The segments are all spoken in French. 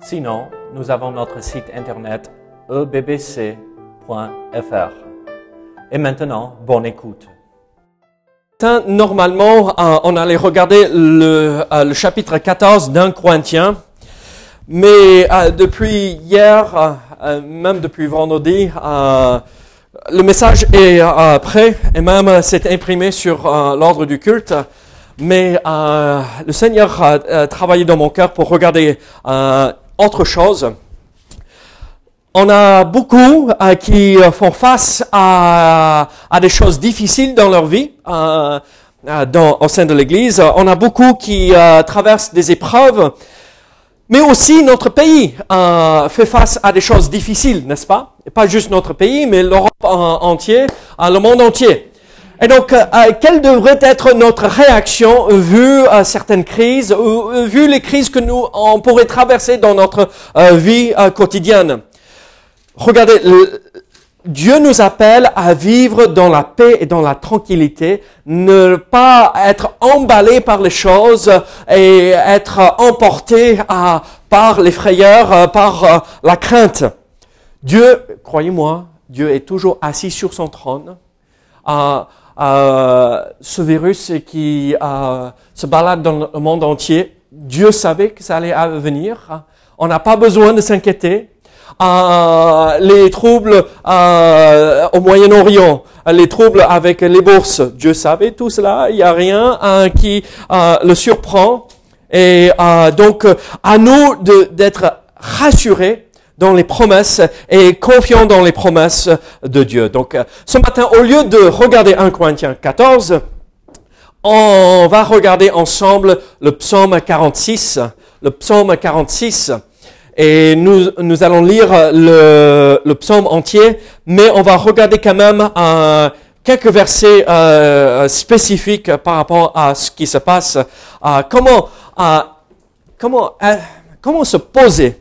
Sinon, nous avons notre site internet ebbc.fr. Et maintenant, bonne écoute. Normalement, euh, on allait regarder le, euh, chapitre 14 d'un Corinthien, mais euh, depuis hier, même depuis vendredi, le message est prêt et même s'est imprimé sur l'ordre du culte. Mais le Seigneur a travaillé dans mon cœur pour regarder autre chose. On a beaucoup euh, qui font face à, des choses difficiles dans leur vie euh, euh au sein de l'Église. On a beaucoup qui traversent des épreuves, mais aussi notre pays fait face à des choses difficiles, n'est-ce pas? Pas juste notre pays, mais l'Europe entière, le monde entier. Et donc, euh, euh, quelle devrait être notre réaction vu euh, certaines crises, ou vu les crises que nous on pourrait traverser dans notre vie quotidienne? Regardez, Dieu nous appelle à vivre dans la paix et dans la tranquillité, ne pas être emballé par les choses et être emporté par les frayeurs, par la crainte. Dieu, croyez-moi, Dieu est toujours assis sur son trône. Euh, ce virus qui euh, se balade dans le monde entier. Dieu savait que ça allait venir. On n'a pas besoin de s'inquiéter. Euh, les troubles euh, au Moyen-Orient, les troubles avec les bourses, Dieu savait tout cela. Il n'y a rien euh, qui le surprend. Et donc, à nous d'être rassurés dans les promesses et confiant dans les promesses de Dieu. Donc, euh, ce matin, au lieu de regarder 1 Corinthiens 14, on va regarder ensemble le psaume 46. Le psaume 46. Et nous, nous allons lire le, psaume entier, mais on va regarder quand même euh, quelques versets euh, spécifiques par rapport à ce qui se passe. Euh, comment, euh, comment, comment se poser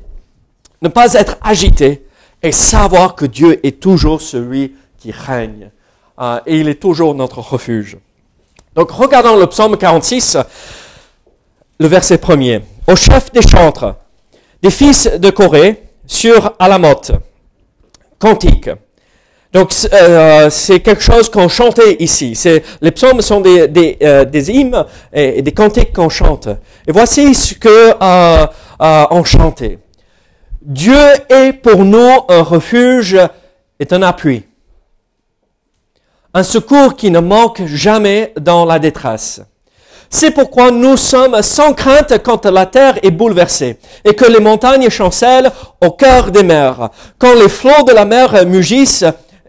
ne pas être agité et savoir que Dieu est toujours celui qui règne. Euh, et il est toujours notre refuge. Donc regardons le psaume 46, le verset premier. Au chef des chantres, des fils de Corée, sur Alamoth, cantique. Donc euh, c'est quelque chose qu'on chantait ici. C'est, les psaumes sont des, euh, hymnes et, des cantiques qu'on chante. Et voici ce que euh, on chantait. Dieu est pour nous un refuge et un appui. Un secours qui ne manque jamais dans la détresse. C'est pourquoi nous sommes sans crainte quand la terre est bouleversée et que les montagnes chancellent au cœur des mers, quand les flots de la mer mugissent,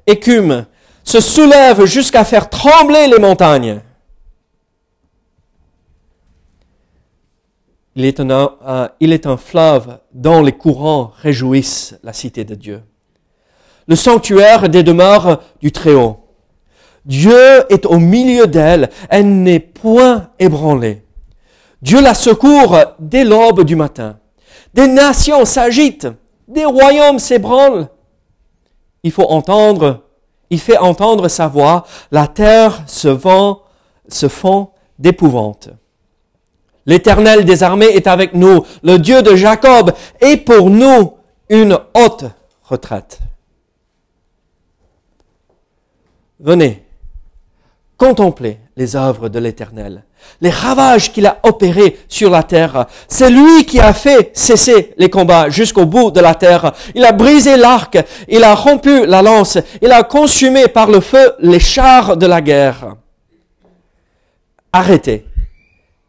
écument, se soulèvent jusqu'à faire trembler les montagnes. Il est, un, euh, il est un fleuve dont les courants réjouissent la cité de Dieu. Le sanctuaire des demeures du Très-Haut. Dieu est au milieu d'elle, elle, n'est point ébranlée. Dieu la secourt dès l'aube du matin. Des nations s'agitent, des royaumes s'ébranlent. Il faut entendre, il fait entendre sa voix, la terre se vend, se fond d'épouvante. L'Éternel des armées est avec nous. Le Dieu de Jacob est pour nous une haute retraite. Venez, contemplez les œuvres de l'Éternel, les ravages qu'il a opérés sur la terre. C'est lui qui a fait cesser les combats jusqu'au bout de la terre. Il a brisé l'arc, il a rompu la lance, il a consumé par le feu les chars de la guerre. Arrêtez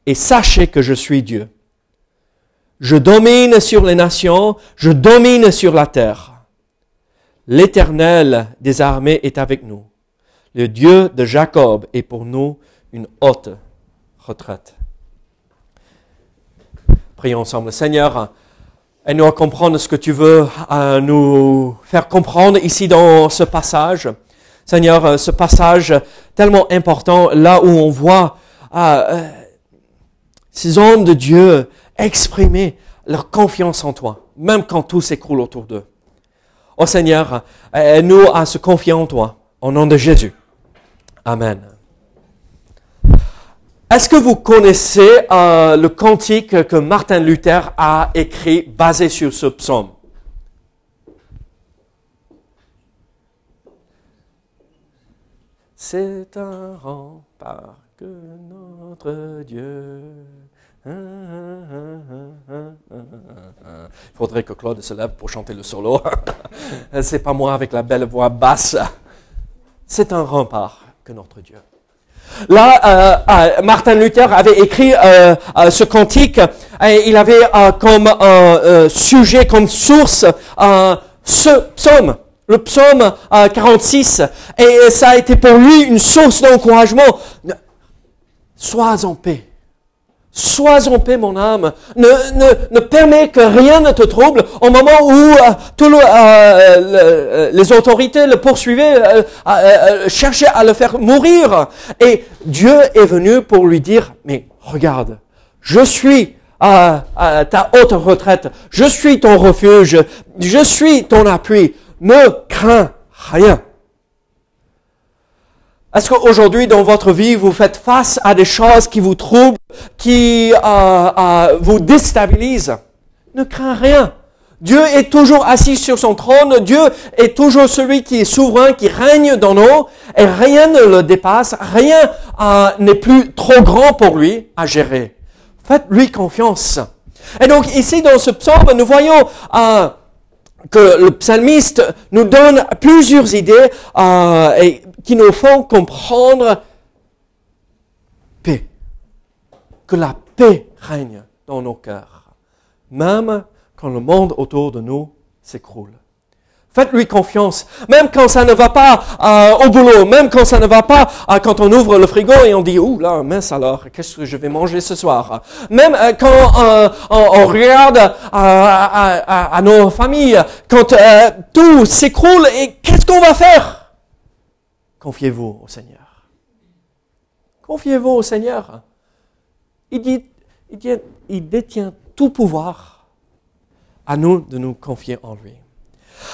et sachez que je suis Dieu. Je domine sur les nations, je domine sur la terre. L'Éternel des armées est avec nous. Le Dieu de Jacob est pour nous une haute retraite. Prions ensemble. Seigneur, Aide-nous à comprendre ce que tu veux nous faire comprendre ici dans ce passage. Seigneur, ce passage tellement important, là où on voit euh, ces hommes de Dieu exprimer leur confiance en toi, même quand tout s'écroule autour d'eux. Oh Seigneur, aide-nous à se confier en toi, au nom de Jésus. Amen. Est-ce que vous connaissez euh, le cantique que Martin Luther a écrit basé sur ce psaume? C'est un rempart que notre Dieu. Il faudrait que Claude se lève pour chanter le solo. C'est pas moi avec la belle voix basse. C'est un rempart que notre Dieu. Là, euh, euh, Martin Luther avait écrit euh, ce cantique et il avait comme sujet, comme source, ce psaume, le psaume 46. Et ça a été pour lui une source d'encouragement. Sois en paix. Sois en paix, mon âme. Ne, ne, ne permets que rien ne te trouble au moment où euh, tout euh, les autorités le poursuivaient, euh, cherchaient à le faire mourir. Et Dieu est venu pour lui dire, mais regarde, je suis ta haute retraite, je suis ton refuge, je suis ton appui, ne crains rien. Est-ce qu'aujourd'hui, dans votre vie, vous faites face à des choses qui vous troublent, qui euh, euh, vous déstabilisent Ne crains rien. Dieu est toujours assis sur son trône. Dieu est toujours celui qui est souverain, qui règne dans nous. Et rien ne le dépasse. Rien euh, n'est plus trop grand pour lui à gérer. Faites-lui confiance. Et donc ici, dans ce psaume, nous voyons que le psalmiste nous donne plusieurs idées qui nous font comprendre paix. Que la paix règne dans nos cœurs, même quand le monde autour de nous s'écroule. Faites-lui confiance, même quand ça ne va pas euh, au boulot, même quand ça ne va pas euh, quand on ouvre le frigo et on dit ouh là mince alors qu'est-ce que je vais manger ce soir? Même euh, quand on, regarde à, à, nos familles, quand tout s'écroule et qu'est-ce qu'on va faire? Confiez-vous au Seigneur. Confiez-vous au Seigneur. Il, dit, il, détient tout pouvoir. À nous de nous confier en lui.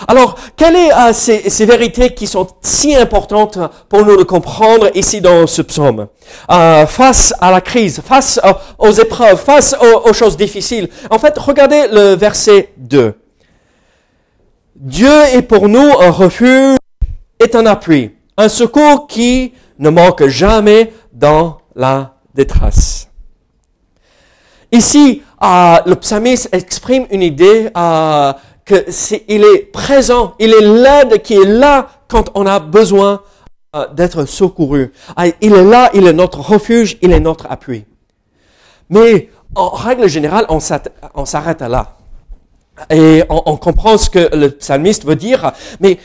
Alors, quelles sont euh, ces, vérités qui sont si importantes pour nous de comprendre ici dans ce psaume? Euh, Face à la crise, face aux épreuves, face aux, aux, choses difficiles. En fait, regardez le verset 2. Dieu est pour nous un refuge et un appui, un secours qui ne manque jamais dans la détresse. Ici, euh, le psalmiste exprime une idée euh, que c'est, il est présent, il est l'aide qui est là quand on a besoin euh, d'être secouru. Il est là, il est notre refuge, il est notre appui. Mais en règle générale, on s'arrête là. Et on, on, comprend ce que le psalmiste veut dire, mais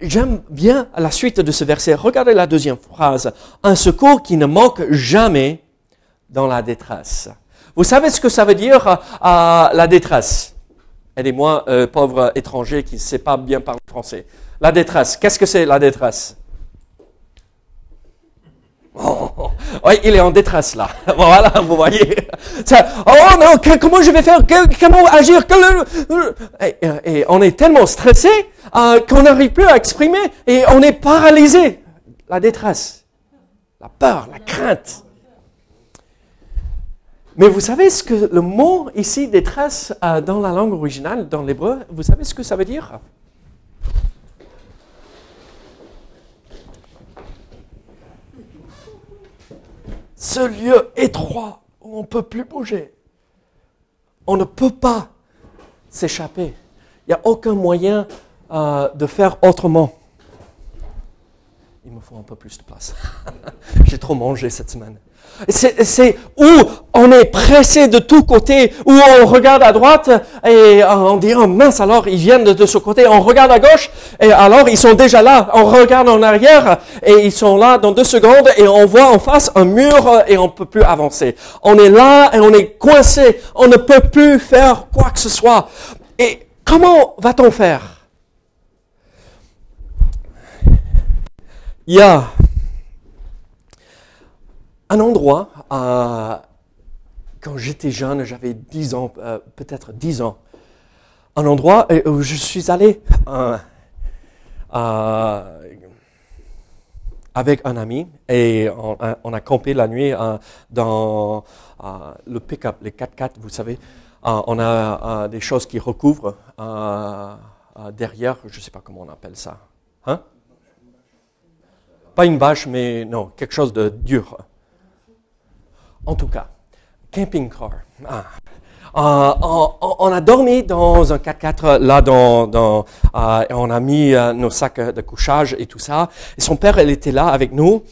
j'aime bien la suite de ce verset. Regardez la deuxième phrase. Un secours qui ne manque jamais dans la détresse. Vous savez ce que ça veut dire euh, la détresse? Aidez-moi, euh, pauvre étranger qui ne sait pas bien parler français. La détresse, qu'est-ce que c'est la détresse? Oh, oui, il est en détresse là. Voilà, vous voyez. oh non, comment je vais faire? Comment agir? Et, on est tellement stressé euh, qu'on n'arrive plus à exprimer et on est paralysé. La détresse, la peur, la crainte. Mais vous savez ce que le mot ici détresse euh, dans la langue originale, dans l'hébreu, vous savez ce que ça veut dire? Ce lieu étroit où on ne peut plus bouger. On ne peut pas s'échapper. Il n'y a aucun moyen euh, de faire autrement. Il me faut un peu plus de place. J'ai trop mangé cette semaine. C'est où on est pressé de tous côtés, où on regarde à droite et on dit oh mince alors ils viennent de, ce côté, on regarde à gauche et alors ils sont déjà là, on regarde en arrière et ils sont là dans deux secondes et on voit en face un mur et on peut plus avancer. On est là et on est coincé, on ne peut plus faire quoi que ce soit. Et comment va-t-on faire? Y a un endroit, euh, quand j'étais jeune, j'avais 10 ans, euh, peut-être 10 ans, un endroit où je suis allé euh, avec un ami et on, a campé la nuit dans le pick-up, les 4x4, vous savez. on a des choses qui recouvrent derrière, je ne sais pas comment on appelle ça. Hein? Pas une bâche, mais non, quelque chose de dur. En tout cas, camping car. Ah. Euh, on, a dormi dans un 4x4 là, dans, euh, on a mis euh, nos sacs de couchage et tout ça. Et son père, elle était là avec nous.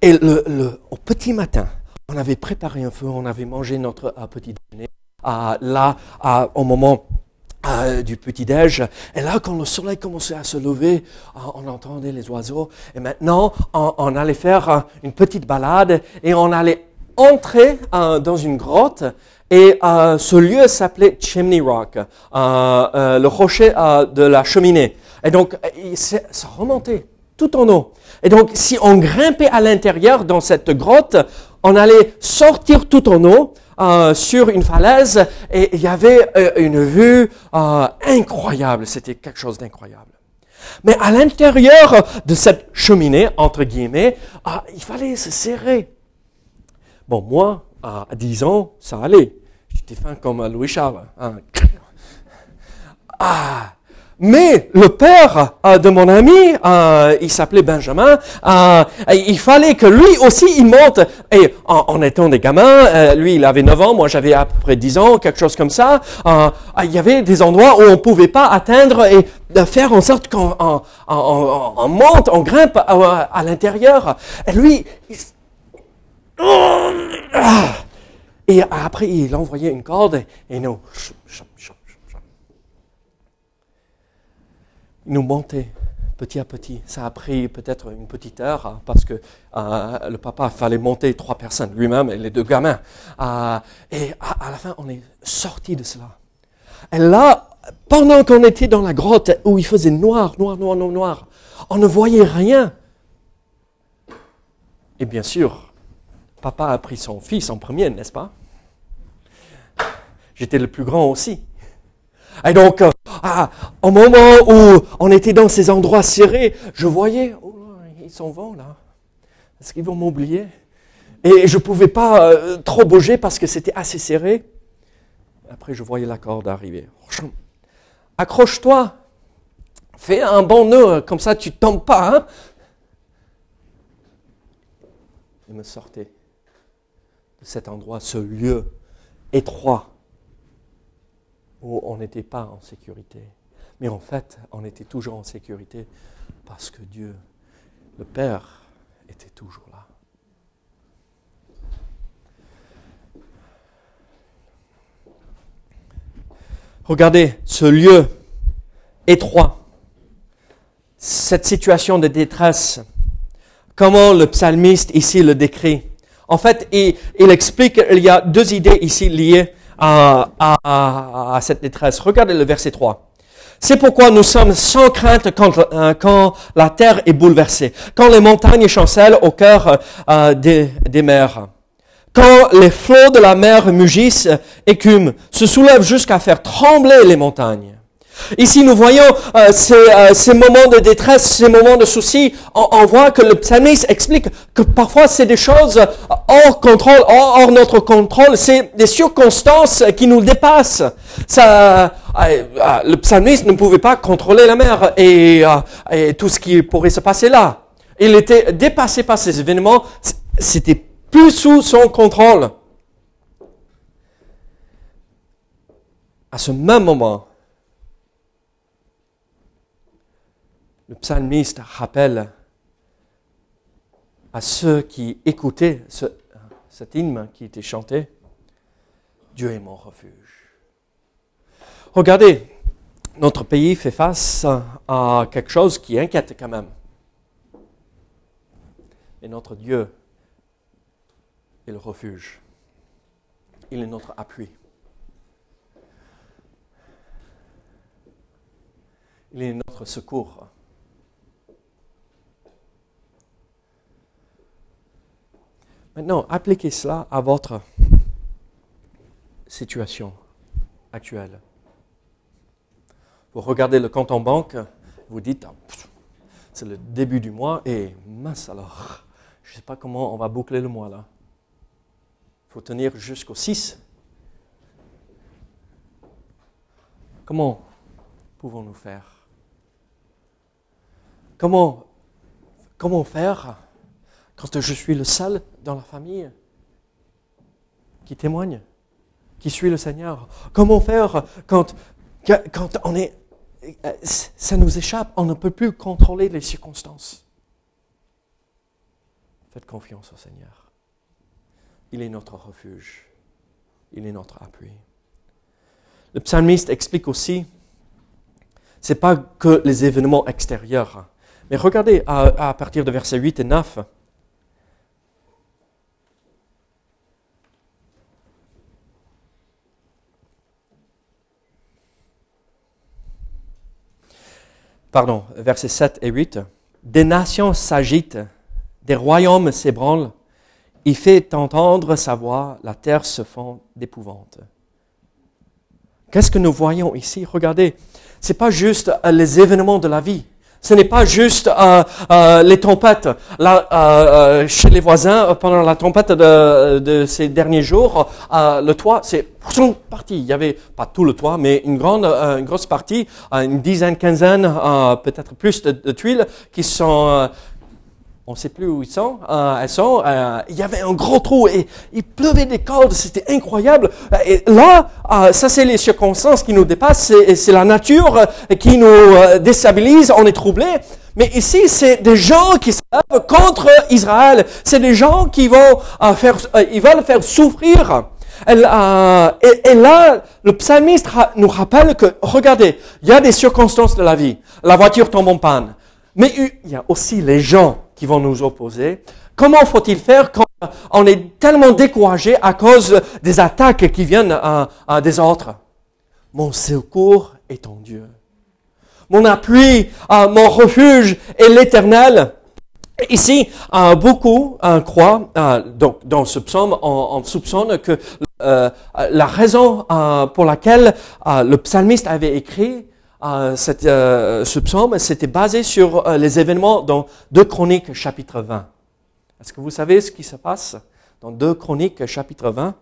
Et le, au petit matin, on avait préparé un feu, on avait mangé notre petit déjeuner. là, au moment du petit-déj. Et là, quand le soleil commençait à se lever, on entendait les oiseaux. Et maintenant, on allait faire une petite balade et on allait entrer dans une grotte et euh, ce lieu s'appelait Chimney Rock, euh, euh, le rocher de la cheminée. Et donc, ça remontait tout en haut. Et donc, si on grimpait à l'intérieur dans cette grotte, on allait sortir tout en haut sur une falaise et il y avait une vue incroyable. C'était quelque chose d'incroyable. Mais à l'intérieur de cette cheminée, entre guillemets, il fallait se serrer. Bon, moi, à 10 ans, ça allait. J'étais fin comme Louis Charles. Hein. Ah, mais le père euh, de mon ami, euh, il s'appelait Benjamin, euh, il fallait que lui aussi il monte. Et en, étant des gamins, lui il avait 9 ans, moi j'avais à peu près 10 ans, quelque chose comme ça, il y avait des endroits où on ne pouvait pas atteindre et faire en sorte qu'on monte, on grimpe à, l'intérieur. Et lui, il, ah. Et après, il envoyait une corde et nous, nous montait petit à petit. Ça a pris peut-être une petite heure hein, parce que euh, le papa fallait monter trois personnes, lui-même et les deux gamins. Euh, et à, la fin, on est sorti de cela. Et là, pendant qu'on était dans la grotte où il faisait noir, noir, noir, noir, noir, on ne voyait rien. Et bien sûr, papa a pris son fils en premier, n'est-ce pas? J'étais le plus grand aussi. Et donc, euh, au moment où on était dans ces endroits serrés, je voyais, oh, ils s'en vont là. Est-ce qu'ils vont m'oublier? Et je ne pouvais pas euh, trop bouger parce que c'était assez serré. Après, je voyais la corde arriver. Accroche-toi. Fais un bon nœud, comme ça tu ne tombes pas. Hein Il me sortait cet endroit, ce lieu étroit où on n'était pas en sécurité. Mais en fait, on était toujours en sécurité parce que Dieu, le Père, était toujours là. Regardez ce lieu étroit, cette situation de détresse, comment le psalmiste ici le décrit. En fait, il, explique qu'il y a deux idées ici liées à, cette détresse. Regardez le verset 3. C'est pourquoi nous sommes sans crainte quand, euh, quand, la terre est bouleversée, quand les montagnes chancellent au cœur euh, des, des, mers, quand les flots de la mer mugissent, écument, se soulèvent jusqu'à faire trembler les montagnes. Ici, nous voyons euh, euh, ces, moments de détresse, ces moments de soucis. On, voit que le psalmiste explique que parfois c'est des choses hors contrôle, hors, notre contrôle. C'est des circonstances qui nous dépassent. Euh, le psalmiste ne pouvait pas contrôler la mer et, et tout ce qui pourrait se passer là. Il était dépassé par ces événements. C'était plus sous son contrôle. À ce même moment, le psalmiste rappelle à ceux qui écoutaient ce, cet hymne qui était chanté, Dieu est mon refuge. Regardez, notre pays fait face à quelque chose qui inquiète quand même. Et notre Dieu est le refuge. Il est notre appui. Il est notre secours. Maintenant, appliquez cela à votre situation actuelle. Vous regardez le compte en banque, vous dites, ah, c'est le début du mois et mince alors, je ne sais pas comment on va boucler le mois là. Il faut tenir jusqu'au 6. Comment pouvons-nous faire? Comment, comment faire quand je suis le seul dans la famille qui témoigne, qui suit le Seigneur Comment faire quand, quand on est ça nous échappe, on ne peut plus contrôler les circonstances. Faites confiance au Seigneur. Il est notre refuge. Il est notre appui. Le psalmiste explique aussi, ce n'est pas que les événements extérieurs. Mais regardez à, à partir de versets 8 et 9. Pardon, versets 7 et 8. Des nations s'agitent, des royaumes s'ébranlent, il fait entendre sa voix, la terre se fond d'épouvante. Qu'est-ce que nous voyons ici? Regardez, ce n'est pas juste les événements de la vie. Ce n'est pas juste euh, euh, les tempêtes. Là, euh, chez les voisins, pendant la tempête de, de ces derniers jours, le toit, c'est parti. Il y avait pas tout le toit, mais une grande, une grosse partie, une dizaine, quinzaine, peut-être plus de, de, tuiles qui sont on ne sait plus où ils sont, euh, sont. Euh, il y avait un gros trou et il pleuvait des cordes, c'était incroyable. Et là, euh, ça c'est les circonstances qui nous dépassent, c'est la nature qui nous déstabilise, on est troublé. Mais ici, c'est des gens qui se lèvent contre Israël. C'est des gens qui vont faire, ils veulent faire souffrir. Et, et, là, le psalmiste nous rappelle que, regardez, il y a des circonstances de la vie. La voiture tombe en panne. Mais il y a aussi les gens qui vont nous opposer. Comment faut-il faire quand on est tellement découragé à cause des attaques qui viennent des autres? Mon secours est en Dieu. Mon appui, mon refuge est l'éternel. Ici, beaucoup croient, donc dans ce psaume, on, soupçonne que euh, la raison pour laquelle le psalmiste avait écrit euh, ce psaume s'était basé sur euh, les événements dans 2 Chroniques chapitre 20. Est-ce que vous savez ce qui se passe dans 2 Chroniques chapitre 20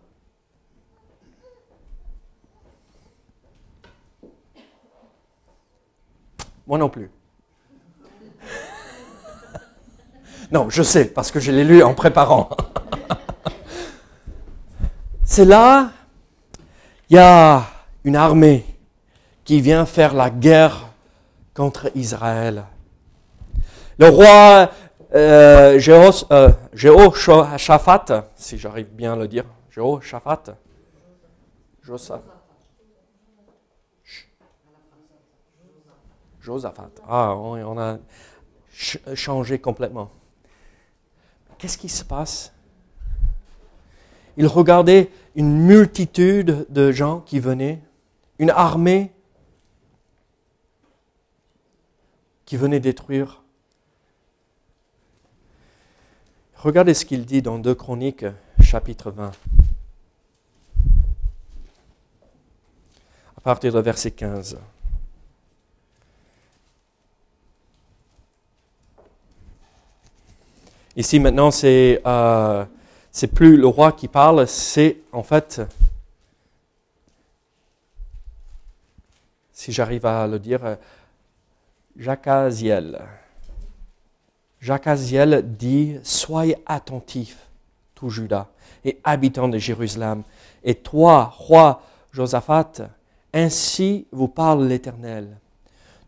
Moi non plus. non, je sais, parce que je l'ai lu en préparant. C'est là, il y a une armée qui vient faire la guerre contre Israël. Le roi euh, Jéhoshaphat, euh, si j'arrive bien à le dire, Jéhoshaphat, Josaphat. Ah, on a changé complètement. Qu'est-ce qui se passe? Il regardait une multitude de gens qui venaient, une armée venait détruire. Regardez ce qu'il dit dans 2 Chroniques, chapitre 20. À partir du verset 15. Ici maintenant, euh, c'est plus le roi qui parle, c'est en fait, si j'arrive à le dire, Jacaziel. Jacaziel dit Soyez attentifs, tout Judas et habitants de Jérusalem, et toi, roi Josaphat, ainsi vous parle l'Éternel.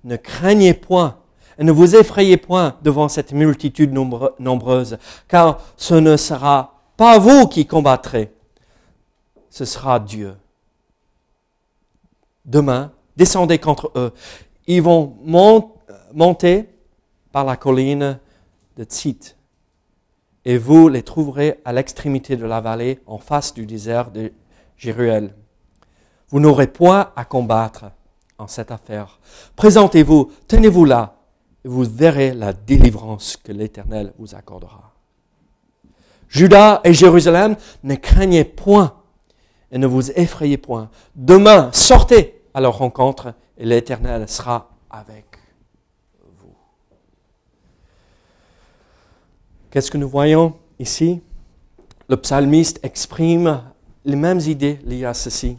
Ne craignez point et ne vous effrayez point devant cette multitude nombreuse, car ce ne sera pas vous qui combattrez, ce sera Dieu. Demain, descendez contre eux. Ils vont monter montez par la colline de Tzit, et vous les trouverez à l'extrémité de la vallée, en face du désert de Jéruel. Vous n'aurez point à combattre. en cette affaire. Présentez-vous, tenez-vous là, et vous verrez la délivrance que l'Éternel vous accordera. Judas et Jérusalem, ne craignez point et ne vous effrayez point. Demain, sortez à leur rencontre et l'Éternel sera avec vous. Qu'est-ce que nous voyons ici? Le psalmiste exprime les mêmes idées liées à ceci.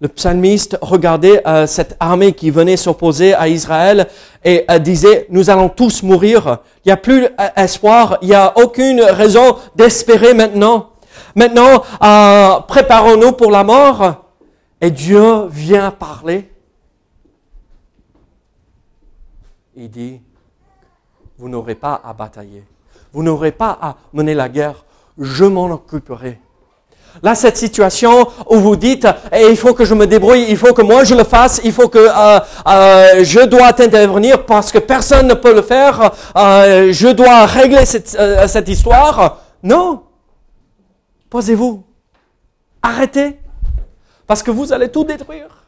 Le psalmiste regardait euh, cette armée qui venait s'opposer à Israël et euh, disait, nous allons tous mourir. Il n'y a plus espoir, il n'y a aucune raison d'espérer maintenant. Maintenant, euh, préparons-nous pour la mort. Et Dieu vient parler. Il dit, vous n'aurez pas à batailler. Vous n'aurez pas à mener la guerre. Je m'en occuperai. Là, cette situation où vous dites, eh, il faut que je me débrouille, il faut que moi je le fasse, il faut que euh, euh, je dois intervenir parce que personne ne peut le faire, euh, je dois régler cette, cette histoire. Non. Posez-vous. Arrêtez. Parce que vous allez tout détruire.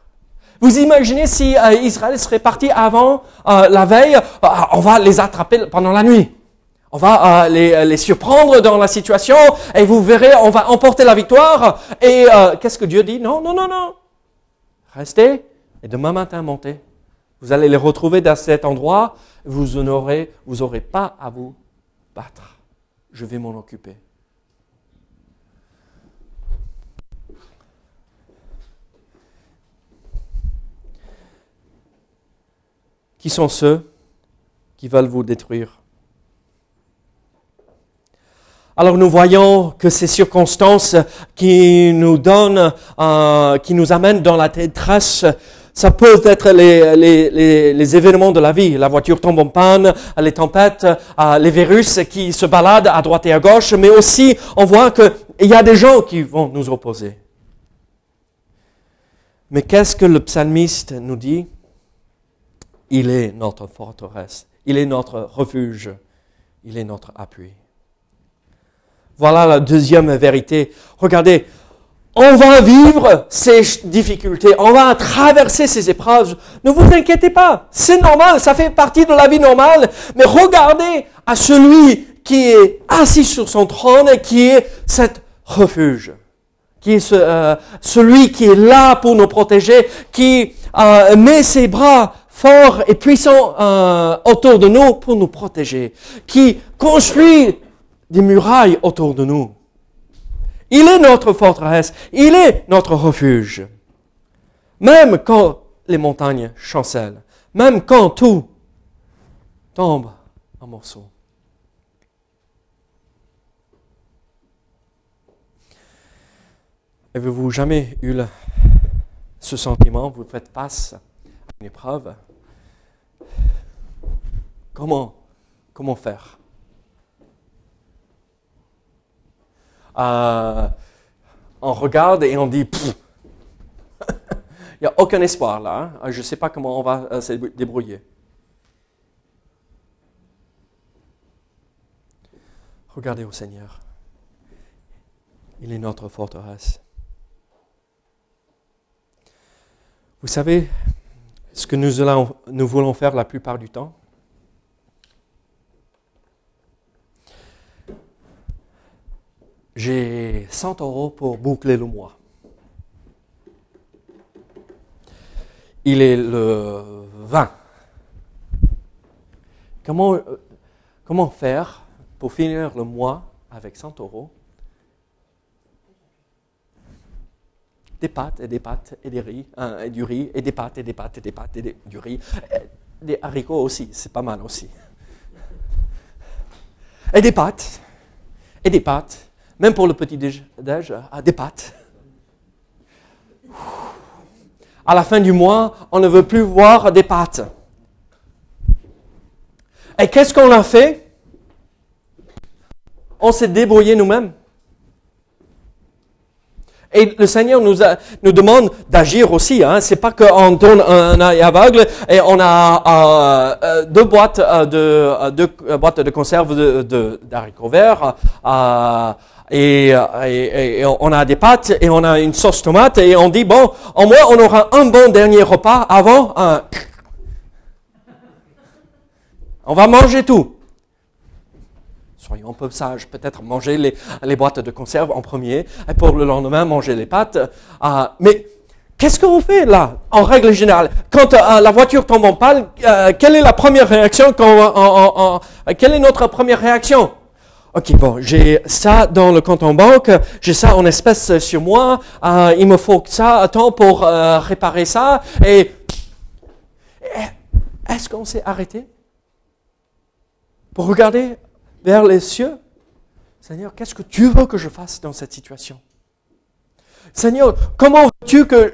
Vous imaginez si Israël serait parti avant la veille, on va les attraper pendant la nuit. On va euh, les, surprendre dans la situation et vous verrez, on va emporter la victoire. Et euh, qu'est-ce que Dieu dit? Non, non, non, non. Restez et demain matin montez. Vous allez les retrouver dans cet endroit. Vous n'aurez vous aurez pas à vous battre. Je vais m'en occuper. Qui sont ceux qui veulent vous détruire? Alors nous voyons que ces circonstances qui nous donnent, euh, qui nous amènent dans la détresse, ça peut être les, événements de la vie. La voiture tombe en panne, les tempêtes, euh, les virus qui se baladent à droite et à gauche, mais aussi on voit qu'il y a des gens qui vont nous opposer. Mais qu'est-ce que le psalmiste nous dit? Il est notre forteresse, il est notre refuge, il est notre appui. Voilà la deuxième vérité. Regardez, on va vivre ces difficultés, on va traverser ces épreuves. Ne vous inquiétez pas, c'est normal, ça fait partie de la vie normale. Mais regardez à celui qui est assis sur son trône et qui est cet refuge, qui est euh, celui qui est là pour nous protéger, qui euh, met ses bras forts et puissants euh, autour de nous pour nous protéger, qui construit des murailles autour de nous. Il est notre forteresse, il est notre refuge. Même quand les montagnes chancellent, même quand tout tombe en morceaux. Avez-vous jamais eu ce sentiment, vous faites face à une épreuve? Comment, faire? Euh, on regarde et on dit, il n'y a aucun espoir là. Hein. Je ne sais pas comment on va euh, se débrouiller. Regardez au Seigneur. Il est notre forteresse. Vous savez ce que nous voulons faire la plupart du temps j'ai 100 euros pour boucler le mois. Il est le 20. Comment, euh, comment faire pour finir le mois avec 100 euros? Des pâtes et des pâtes et des riz, hein, et du riz et des pâtes et des pâtes et des pâtes et du riz. des haricots aussi, c'est pas mal aussi. Et des pâtes et des pâtes même pour le petit déj, à des pâtes. À la fin du mois, on ne veut plus voir des pâtes. Et qu'est-ce qu'on a fait? On s'est débrouillé nous-mêmes. Et le Seigneur nous, a, nous demande d'agir aussi. Hein. C'est pas qu'on tourne un œil aveugle et on a euh, euh deux boîtes euh, de euh, deux boîtes de conserve de, d'haricots verts. Euh, et, euh, et- on a des pâtes et on a une sauce tomate et on dit bon, au moins on aura un bon dernier repas avant un. On va manger tout. Soyons un peu sages, peut-être manger les, les boîtes de conserve en premier et pour le lendemain manger les pâtes. Euh, mais qu'est-ce qu'on fait là, en règle générale? Quand euh, la voiture tombe en panne, quelle est la première réaction quand, Quelle est notre première réaction? Ok, bon, j'ai ça dans le compte en banque, j'ai ça en espèces sur moi, euh, il me faut ça, temps pour euh, réparer ça, et et est-ce qu'on s'est arrêté? Pour regarder vers les cieux? Seigneur, qu'est-ce que tu veux que je fasse dans cette situation? Seigneur, comment veux-tu que euh,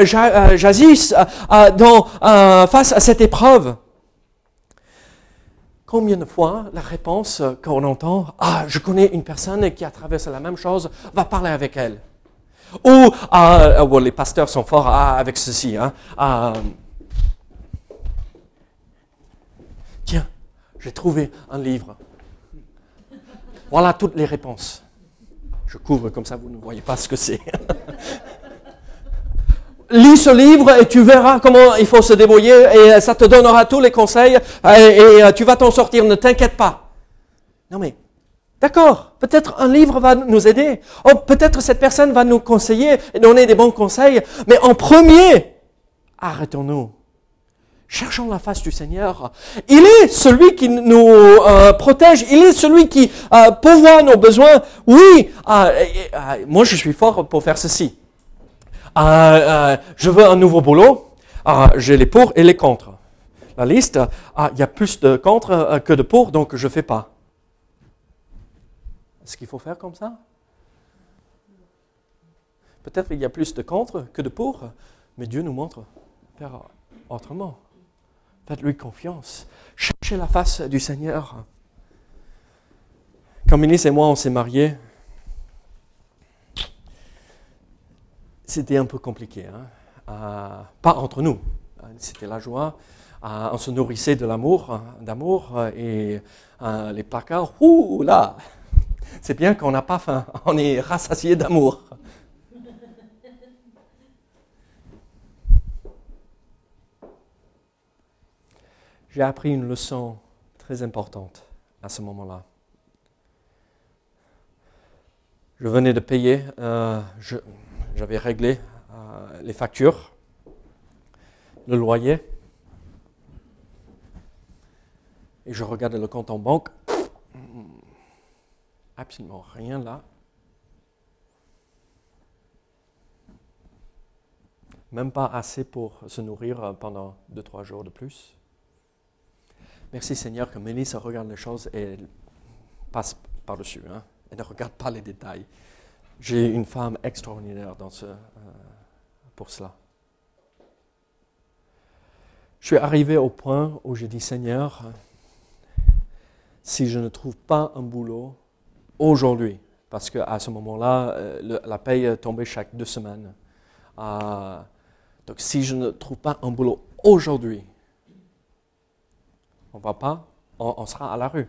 euh, j'a- j'agisse dans, face à cette épreuve? Combien de fois la réponse euh, qu'on entend, ah, je connais une personne qui a traversé la même chose, va parler avec elle. Ou, ah, euh, bon, les pasteurs sont forts ah, avec ceci. Hein, ah, tiens, j'ai trouvé un livre. Voilà toutes les réponses. Je couvre comme ça, vous ne voyez pas ce que c'est. Lis ce livre et tu verras comment il faut se débrouiller et ça te donnera tous les conseils et, euh, tu vas t'en sortir, ne t'inquiète pas. Non mais, d'accord, peut-être un livre va nous aider. Oh, peut-être cette personne va nous conseiller et donner des bons conseils. Mais en premier, arrêtons-nous. Cherchons la face du Seigneur. Il est celui qui nous euh, protège. Il est celui qui euh, pourvoit nos besoins. Oui, euh, euh, moi je suis fort pour faire ceci. Euh, euh, je veux un nouveau boulot. Ah, J'ai les pour et les contre. La liste, ah, il y a plus de contre euh, que de pour, donc je ne fais pas. Est-ce qu'il faut faire comme ça? Peut-être il y a plus de contre que de pour, mais Dieu nous montre faire autrement. Faites-lui confiance. Cherchez la face du Seigneur. Quand Mélisse et moi, on s'est mariés, c'était un peu compliqué. hein. Euh, pas entre nous. C'était la joie. Euh, on se nourrissait de l'amour, hein, d'amour. euh, et les placards, ouh là C'est bien qu'on n'a pas faim. On est rassasié d'amour. J'ai appris une leçon très importante à ce moment-là. Je venais de payer, j'avais réglé euh, les factures, le loyer, et je regardais le compte en banque. Absolument rien là. Même pas assez pour se nourrir euh, pendant deux, trois jours de plus. Merci Seigneur que Mélisse regarde les choses et passe par-dessus. Hein. Elle ne regarde pas les détails. J'ai une femme extraordinaire euh, pour cela. Je suis arrivé au point où j'ai dit Seigneur, si je ne trouve pas un boulot aujourd'hui, parce qu'à ce moment-là, euh, la paye tombait chaque deux semaines. Euh, donc si je ne trouve pas un boulot aujourd'hui, on va pas, on sera à la rue.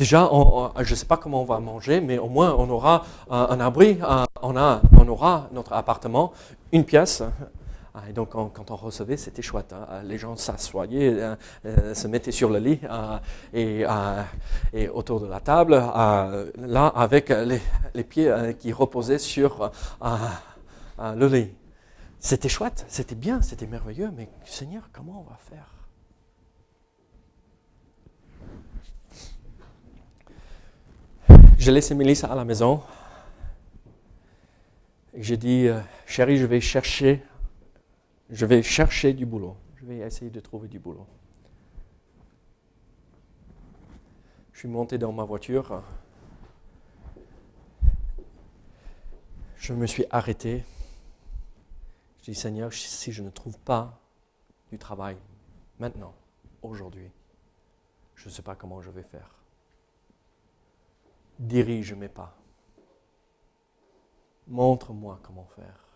Déjà, je ne sais pas comment on va manger, mais au moins on aura un abri, on, a, on aura notre appartement, une pièce. Ah, Et donc, on- quand on recevait, c'était chouette. hein. Les gens s'assoyaient, euh, euh, se mettaient sur le lit euh, et, autour de la table, là, avec les, pieds qui reposaient sur le lit. C'était chouette, c'était bien, c'était merveilleux, mais Seigneur, comment on va faire? J'ai laissé Mélissa à la maison. J'ai dit, euh, chérie, je vais chercher, je vais chercher du boulot. Je vais essayer de trouver du boulot. Je suis monté dans ma voiture. Je me suis arrêté. Je dis, Seigneur, si je ne trouve pas du travail maintenant, aujourd'hui, je ne sais pas comment je vais faire. Dirige mes pas. Montre-moi comment faire.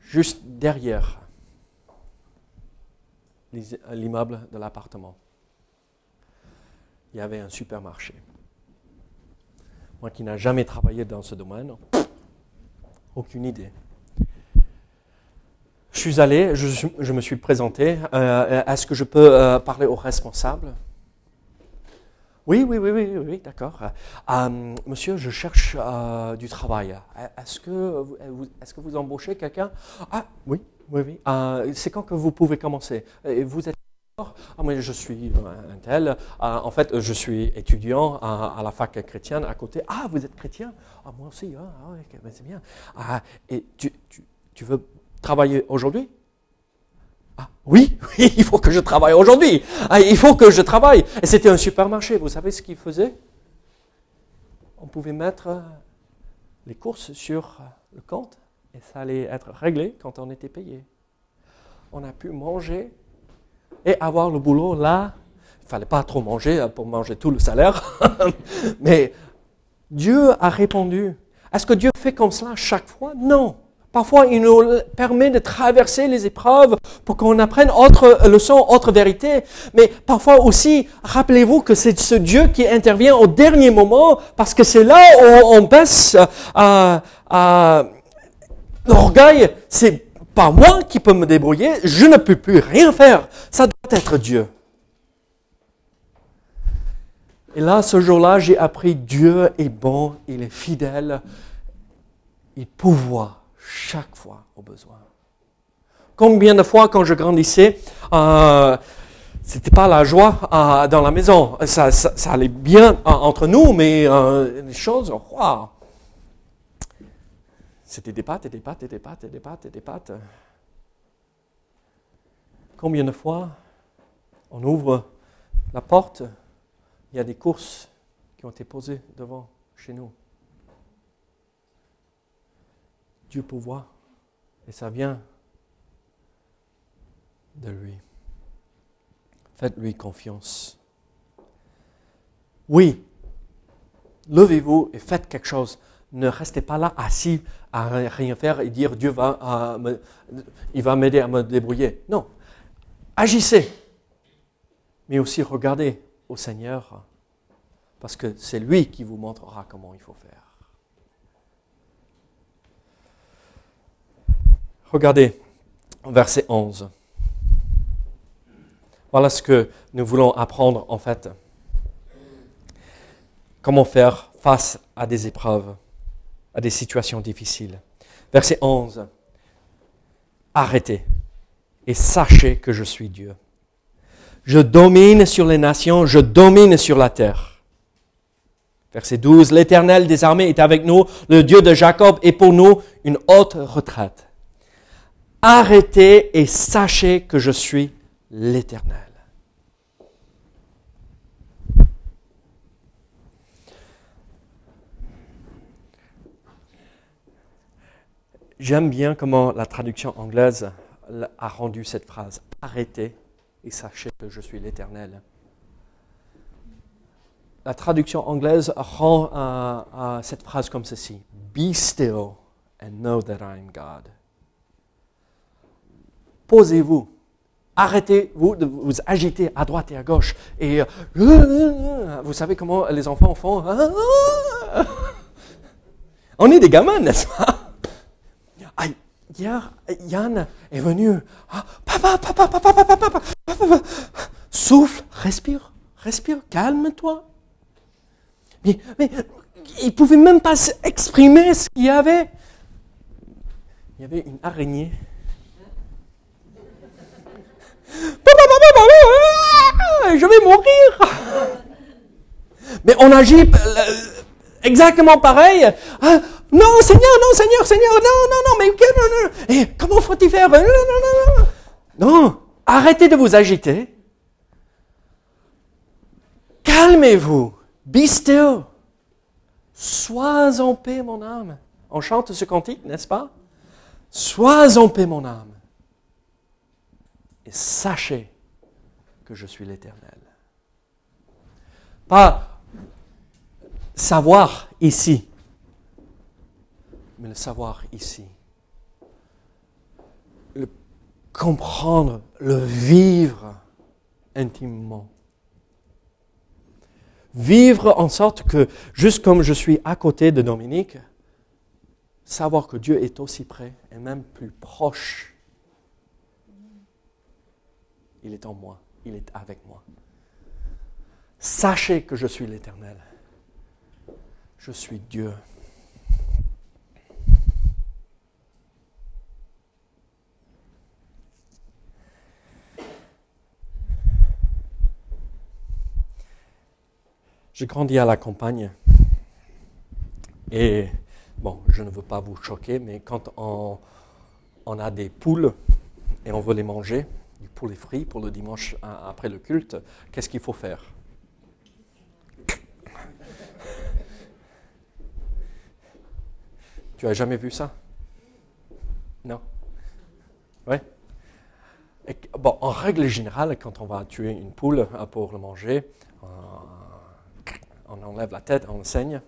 Juste derrière l'immeuble de l'appartement. Il y avait un supermarché. Moi qui n'ai jamais travaillé dans ce domaine, aucune idée. Je suis allé, je, me suis présenté. Euh, est-ce que je peux euh, parler au responsable? Oui, oui, oui, oui, oui, d'accord. Euh, monsieur, je cherche du travail. Est-ce que, vous, embauchez quelqu'un? Ah, oui, oui, oui. C'est quand que vous pouvez commencer? Vous êtes ah, mais je suis un tel. en fait, je suis étudiant à, la fac chrétienne à côté. Ah, vous êtes chrétien? Ah, moi aussi. Ah, ah c'est bien. Et tu, tu veux travailler aujourd'hui? Ah, oui, oui, il faut que je travaille aujourd'hui. Ah, il faut que je travaille. Et c'était un supermarché. Vous savez ce qu'il faisait? On pouvait mettre euh, les courses sur euh, le compte et ça allait être réglé quand on était payé. On a pu manger et avoir le boulot là. Il fallait pas trop manger hein, pour manger tout le salaire. Mais Dieu a répondu. Est-ce que Dieu fait comme cela chaque fois? Non. Parfois, il nous permet de traverser les épreuves pour qu'on apprenne autre leçons, autre vérité. Mais parfois aussi, rappelez-vous que c'est ce Dieu qui intervient au dernier moment parce que c'est là où on baisse à, à l'orgueil. C'est pas moi qui peux me débrouiller. Je ne peux plus rien faire. Ça doit être Dieu. Et là, ce jour-là, j'ai appris Dieu est bon, il est fidèle, il pouvoir chaque fois au besoin. Combien de fois quand je grandissais, euh, c'était pas la joie euh, dans la maison. Ça, allait bien euh, entre nous, mais euh, les choses, wow. C'était des pâtes et des pâtes et des pâtes et des pâtes et des pâtes. Combien de fois on ouvre la porte, il y a des courses qui ont été posées devant chez nous. Dieu pourvoit. Et ça vient de lui. Faites-lui confiance. Oui, levez-vous et faites quelque chose. Ne restez pas là assis à rien faire et dire Dieu va, il va m'aider à me débrouiller. Non, agissez, mais aussi regardez au Seigneur, parce que c'est lui qui vous montrera comment il faut faire. Regardez, verset 11. Voilà ce que nous voulons apprendre en fait. Comment faire face à des épreuves, à des situations difficiles. Verset 11. Arrêtez et sachez que je suis Dieu. Je domine sur les nations, je domine sur la terre. Verset 12. L'Éternel des armées est avec nous, le Dieu de Jacob est pour nous une haute retraite. Arrêtez et sachez que je suis l'Éternel. J'aime bien comment la traduction anglaise a rendu cette phrase. Arrêtez et sachez que je suis l'Éternel. La traduction anglaise rend cette phrase comme ceci. Be still and know that I am God posez-vous. Arrêtez-vous de vous agiter à droite et à gauche. Et euh, vous savez comment les enfants font On est des gamins, n'est-ce pas? Hier, Yann est venu. papa, papa, papa, papa, papa, Souffle, respire, respire, calme-toi. Mais, mais il ne pouvait même pas exprimer ce qu'il y avait. Il y avait une araignée je vais mourir. Mais on agit euh, exactement pareil. Ah, non, Seigneur, non, Seigneur, Seigneur, non, non, non, mais non, non. Et comment faut-il faire? Non. Non, arrêtez de vous agiter. Calmez-vous. Be still. Sois en paix, mon âme. On chante ce cantique, n'est-ce pas? Sois en paix, mon âme sachez que je suis l'Éternel. Pas savoir ici, mais le savoir ici. comprendre, le vivre intimement. Vivre en sorte que, juste comme je suis à côté de Dominique, savoir que Dieu est aussi près et même plus proche. Il est en moi, il est avec moi. Sachez que je suis l'Éternel. Je suis Dieu. J'ai grandi à la campagne. Et bon, je ne veux pas vous choquer, mais quand on, a des poules et on veut les manger, du poulet frit pour le dimanche après le culte, qu'est-ce qu'il faut faire? Tu as jamais vu ça? Non? Oui Bon, en règle générale, quand on va tuer une poule pour le manger, on enlève la tête, on saigne,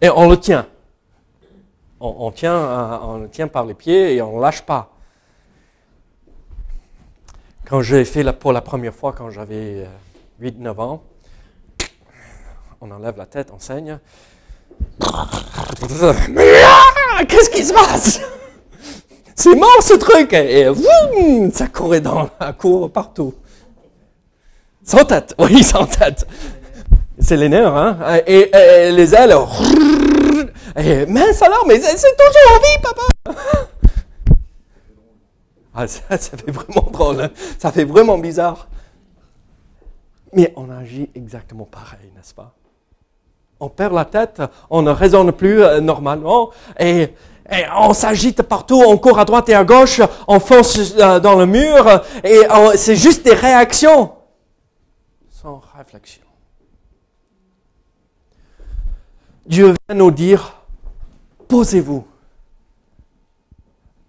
et on le tient. On, tient, euh, on le tient par les pieds et on ne lâche pas. Quand j'ai fait pour la première fois, quand j'avais 8-9 euh, ans, on enlève la tête, on saigne. Qu'est-ce qui se passe? C'est mort ce truc Et ça courait dans la cour partout. Sans tête, oui, sans tête. C'est les nerfs, hein? Et, les ailes. Mince alors, mais c'est toujours en vie, papa. Ah, ça, ça fait vraiment drôle. Hein. Ça fait vraiment bizarre. Mais on agit exactement pareil, n'est-ce pas? On perd la tête, on ne raisonne plus euh, normalement et, on s'agite partout, on court à droite et à gauche, on fonce euh, dans le mur et c'est juste des réactions sans réflexion. Dieu vient nous dire, posez-vous,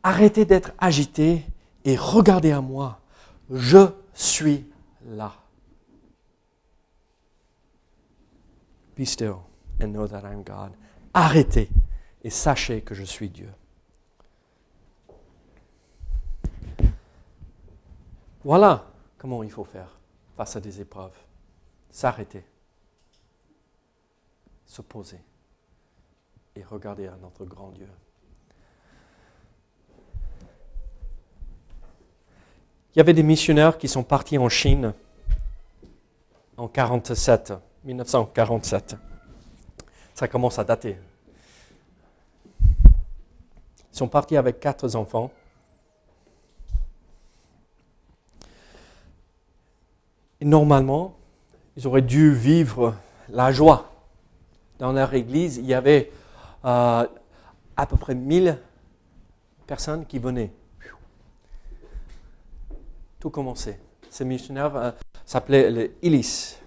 arrêtez d'être agité et regardez à moi, je suis là. Be still and know that I'm God. Arrêtez et sachez que je suis Dieu. Voilà comment il faut faire face à des épreuves. S'arrêter se poser et regarder à notre grand Dieu. Il y avait des missionnaires qui sont partis en Chine en 47, 1947. Ça commence à dater. Ils sont partis avec quatre enfants. Et normalement, ils auraient dû vivre la joie dans leur église, il y avait euh, à peu près 1000 personnes qui venaient. Tout commençait. Ces missionnaires euh, s'appelaient les Ilis,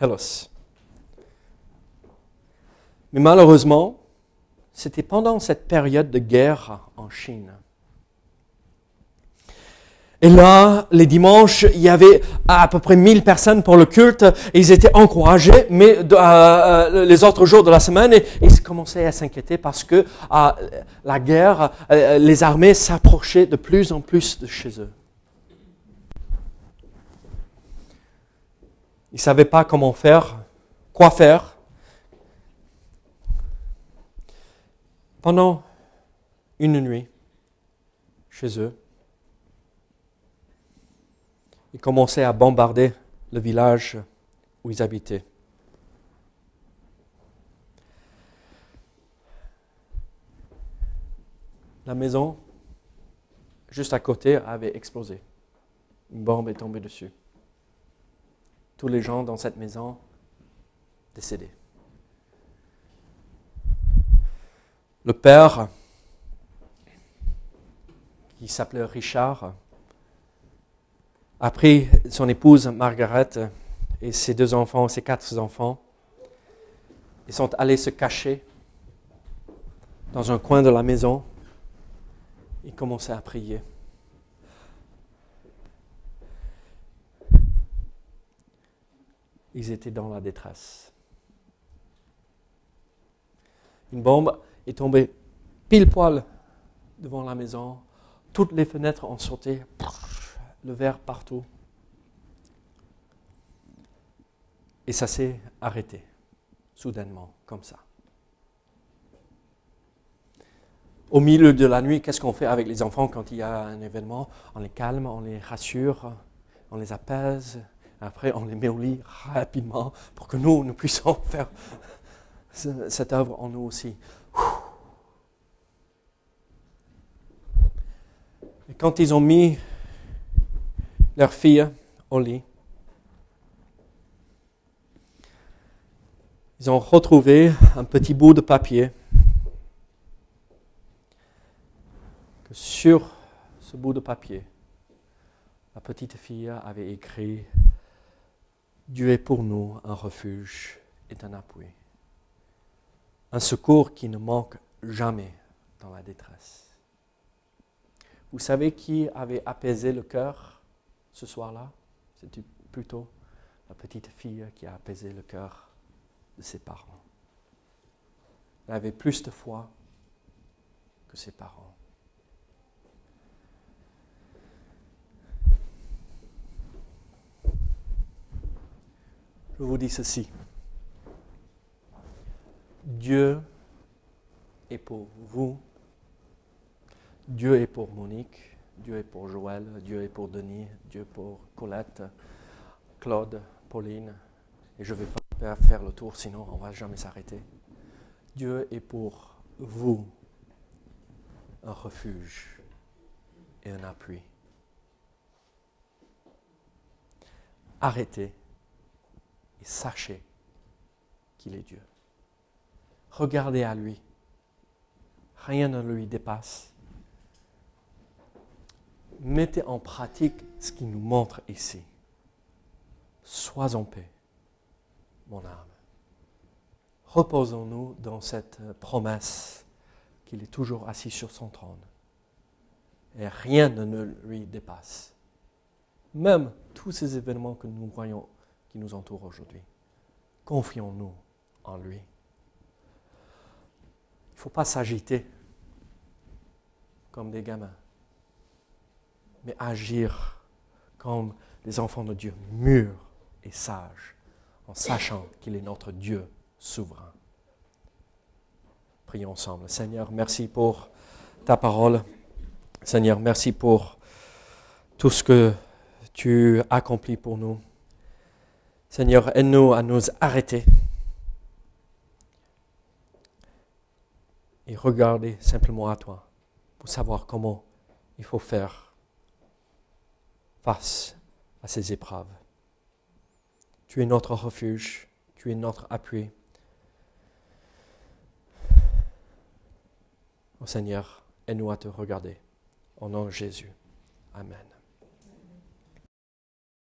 Hellos. Mais malheureusement, c'était pendant cette période de guerre en Chine. Et là, les dimanches, il y avait à peu près 1000 personnes pour le culte. Et ils étaient encouragés, mais euh, euh, les autres jours de la semaine, ils commençaient à s'inquiéter parce que la guerre, les armées s'approchaient de plus en plus de chez eux. Ils ne savaient pas comment faire, quoi faire. Pendant une nuit, chez eux, ils commençaient à bombarder le village où ils habitaient. La maison, juste à côté, avait explosé. Une bombe est tombée dessus. Tous les gens dans cette maison décédés. Le père, qui s'appelait Richard, a pris son épouse Margaret et ses deux enfants, ses quatre enfants. Ils sont allés se cacher dans un coin de la maison. Ils commençaient à prier. Ils étaient dans la détresse. Une bombe est tombée pile poil devant la maison. toutes les fenêtres ont sauté, le verre partout. Et ça s'est arrêté, soudainement, comme ça. Au milieu de la nuit, qu'est-ce qu'on fait avec les enfants quand il y a un événement? On les calme, on les rassure, on les apaise. Après, on les met au lit rapidement pour que nous, nous puissions faire cette œuvre en nous aussi. Et quand ils ont mis leur fille au lit, ils ont retrouvé un petit bout de papier que sur ce bout de papier, la petite fille avait écrit Dieu est pour nous un refuge et un appui, un secours qui ne manque jamais dans la détresse. Vous savez qui avait apaisé le cœur ce soir-là? C'était plutôt la petite fille qui a apaisé le cœur de ses parents. Elle avait plus de foi que ses parents. Je vous dis ceci. Dieu est pour vous Dieu est pour Monique, Dieu est pour Joël, Dieu est pour Denis, Dieu est pour Colette, Claude, Pauline. Et je ne vais pas faire le tour, sinon on ne va jamais s'arrêter. Dieu est pour vous un refuge et un appui. Arrêtez sachez qu'il est Dieu. Regardez à lui. Rien ne lui dépasse mettez en pratique ce qu'il nous montre ici. Sois en paix, mon âme. Reposons-nous dans cette promesse qu'il est toujours assis sur son trône. Et rien ne lui dépasse. Même tous ces événements que nous voyons qui nous entourent aujourd'hui. Confions-nous en lui. Il ne faut pas s'agiter comme des gamins mais agir comme les enfants de Dieu, mûrs et sages, en sachant qu'il est notre Dieu souverain. Prions ensemble. Seigneur, merci pour ta parole. Seigneur, merci pour tout ce que tu accomplis pour nous. Seigneur, aide-nous à nous arrêter et regarder simplement à toi pour savoir comment il faut faire face à ces épreuves. Tu es notre refuge, tu es notre appui. Au Seigneur, aide-nous à te regarder. Au nom de Jésus. Amen.